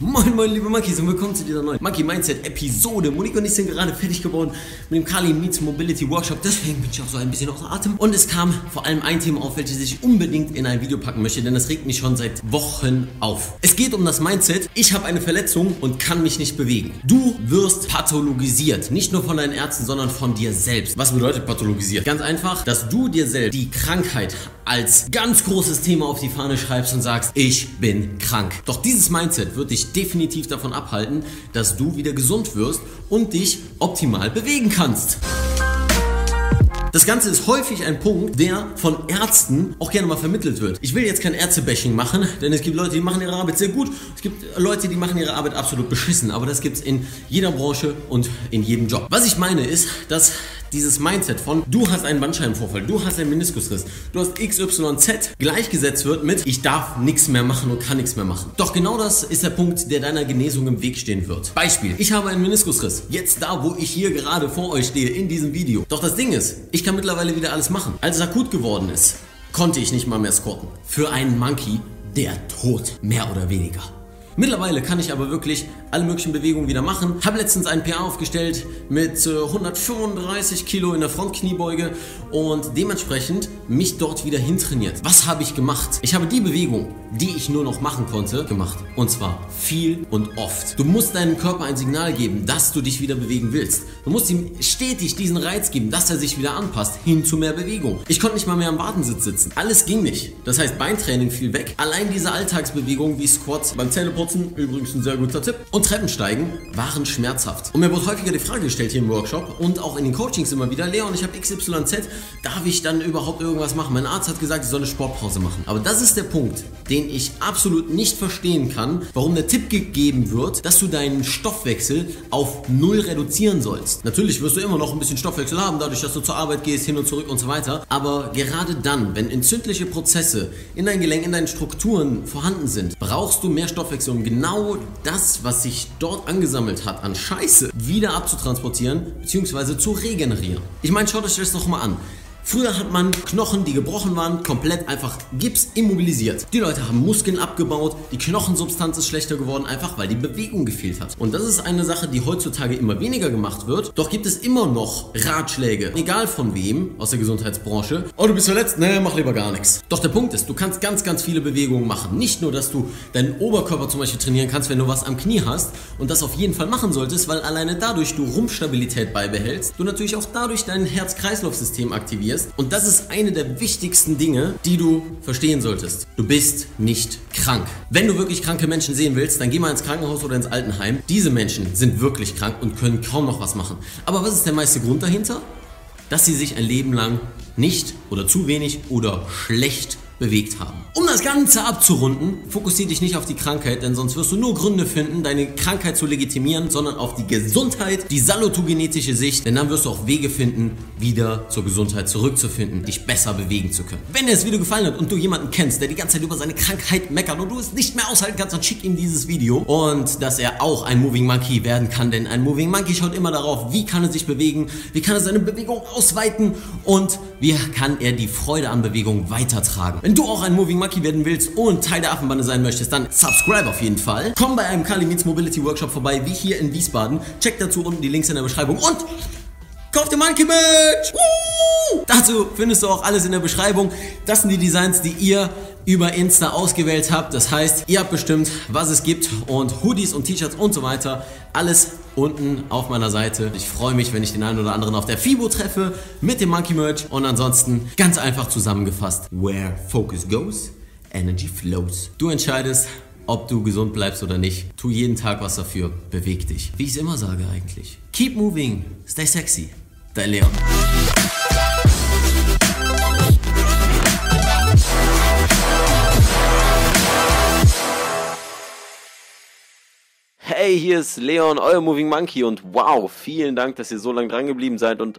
Moin moin liebe Monkeys und willkommen zu dieser neuen Monkey Mindset Episode. Monique und ich sind gerade fertig geworden mit dem Kali Meets Mobility Workshop, deswegen bin ich auch so ein bisschen außer Atem. Und es kam vor allem ein Thema auf, welches ich unbedingt in ein Video packen möchte, denn das regt mich schon seit Wochen auf. Es geht um das Mindset, ich habe eine Verletzung und kann mich nicht bewegen. Du wirst pathologisiert, nicht nur von deinen Ärzten, sondern von dir selbst. Was bedeutet pathologisiert? Ganz einfach, dass du dir selbst die Krankheit als ganz großes Thema auf die Fahne schreibst und sagst, ich bin krank. Doch dieses Mindset wird dich definitiv davon abhalten, dass du wieder gesund wirst und dich optimal bewegen kannst. Das Ganze ist häufig ein Punkt, der von Ärzten auch gerne mal vermittelt wird. Ich will jetzt kein Ärztebashing machen, denn es gibt Leute, die machen ihre Arbeit sehr gut. Es gibt Leute, die machen ihre Arbeit absolut beschissen. Aber das gibt es in jeder Branche und in jedem Job. Was ich meine ist, dass dieses Mindset von du hast einen Bandscheibenvorfall, du hast einen Meniskusriss, du hast XYZ gleichgesetzt wird mit ich darf nichts mehr machen und kann nichts mehr machen. Doch genau das ist der Punkt, der deiner Genesung im Weg stehen wird. Beispiel, ich habe einen Meniskusriss, jetzt da, wo ich hier gerade vor euch stehe, in diesem Video. Doch das Ding ist, ich kann mittlerweile wieder alles machen. Als es akut geworden ist, konnte ich nicht mal mehr squatten. Für einen Monkey der Tod, mehr oder weniger. Mittlerweile kann ich aber wirklich alle möglichen Bewegungen wieder machen. Habe letztens einen PA aufgestellt mit 135 Kilo in der Frontkniebeuge und dementsprechend mich dort wieder hintrainiert. Was habe ich gemacht? Ich habe die Bewegung, die ich nur noch machen konnte, gemacht. Und zwar viel und oft. Du musst deinem Körper ein Signal geben, dass du dich wieder bewegen willst. Du musst ihm stetig diesen Reiz geben, dass er sich wieder anpasst, hin zu mehr Bewegung. Ich konnte nicht mal mehr am Wartensitz sitzen. Alles ging nicht. Das heißt, Beintraining fiel weg. Allein diese Alltagsbewegungen wie Squats beim Zähneputzen, übrigens ein sehr guter Tipp, und Treppensteigen waren schmerzhaft. Und mir wurde häufiger die Frage gestellt hier im Workshop und auch in den Coachings immer wieder, Leon, ich habe XYZ, darf ich dann überhaupt irgendwas machen? Mein Arzt hat gesagt, ich soll eine Sportpause machen. Aber das ist der Punkt, den ich absolut nicht verstehen kann, warum der Tipp gegeben wird, dass du deinen Stoffwechsel auf null reduzieren sollst. Natürlich wirst du immer noch ein bisschen Stoffwechsel haben, dadurch, dass du zur Arbeit gehst, hin und zurück und so weiter. Aber gerade dann, wenn entzündliche Prozesse in deinen Gelenken, in deinen Strukturen vorhanden sind, brauchst du mehr Stoffwechsel, um genau das, was sich dort angesammelt hat an Scheiße, wieder abzutransportieren bzw. zu regenerieren. Ich meine, schaut euch das doch mal an. Früher hat man Knochen, die gebrochen waren, komplett einfach Gips immobilisiert. Die Leute haben Muskeln abgebaut, die Knochensubstanz ist schlechter geworden, einfach weil die Bewegung gefehlt hat. Und das ist eine Sache, die heutzutage immer weniger gemacht wird. Doch gibt es immer noch Ratschläge, egal von wem aus der Gesundheitsbranche. Oh, du bist verletzt? Nee, mach lieber gar nichts. Doch der Punkt ist, du kannst ganz, ganz viele Bewegungen machen. Nicht nur, dass du deinen Oberkörper zum Beispiel trainieren kannst, wenn du was am Knie hast und das auf jeden Fall machen solltest, weil alleine dadurch du Rumpfstabilität beibehältst, du natürlich auch dadurch dein Herz-Kreislauf-System aktivierst und das ist eine der wichtigsten Dinge, die du verstehen solltest. Du bist nicht krank. Wenn du wirklich kranke Menschen sehen willst, dann geh mal ins Krankenhaus oder ins Altenheim. Diese Menschen sind wirklich krank und können kaum noch was machen. Aber was ist der meiste Grund dahinter? Dass sie sich ein Leben lang nicht oder zu wenig oder schlecht bewegt haben. Um das Ganze abzurunden, fokussiere dich nicht auf die Krankheit, denn sonst wirst du nur Gründe finden, deine Krankheit zu legitimieren, sondern auf die Gesundheit, die salutogenetische Sicht, denn dann wirst du auch Wege finden, wieder zur Gesundheit zurückzufinden, dich besser bewegen zu können. Wenn dir das Video gefallen hat und du jemanden kennst, der die ganze Zeit über seine Krankheit meckert und du es nicht mehr aushalten kannst, dann schick ihm dieses Video und dass er auch ein Moving Monkey werden kann, denn ein Moving Monkey schaut immer darauf, wie kann er sich bewegen, wie kann er seine Bewegung ausweiten und wie kann er die Freude an Bewegung weitertragen. Wenn du auch ein Moving Monkey werden willst und Teil der Affenbande sein möchtest, dann subscribe auf jeden Fall. Komm bei einem Kali Meets Mobility Workshop vorbei, wie hier in Wiesbaden. Check dazu unten die Links in der Beschreibung und kauf dir Monkey Merch! Woo! Dazu findest du auch alles in der Beschreibung. Das sind die Designs, die ihr über Insta ausgewählt habt. Das heißt, ihr habt bestimmt, was es gibt und Hoodies und T-Shirts und so weiter. Alles unten auf meiner Seite. Ich freue mich, wenn ich den einen oder anderen auf der FIBO treffe mit dem Monkey Merch. Und ansonsten ganz einfach zusammengefasst. Where focus goes, energy flows. Du entscheidest, ob du gesund bleibst oder nicht. Tu jeden Tag was dafür. Beweg dich. Wie ich es immer sage eigentlich. Keep moving. Stay sexy. Dein Leon. Hey, hier ist Leon, euer Moving Monkey und wow, vielen Dank, dass ihr so lange dran geblieben seid und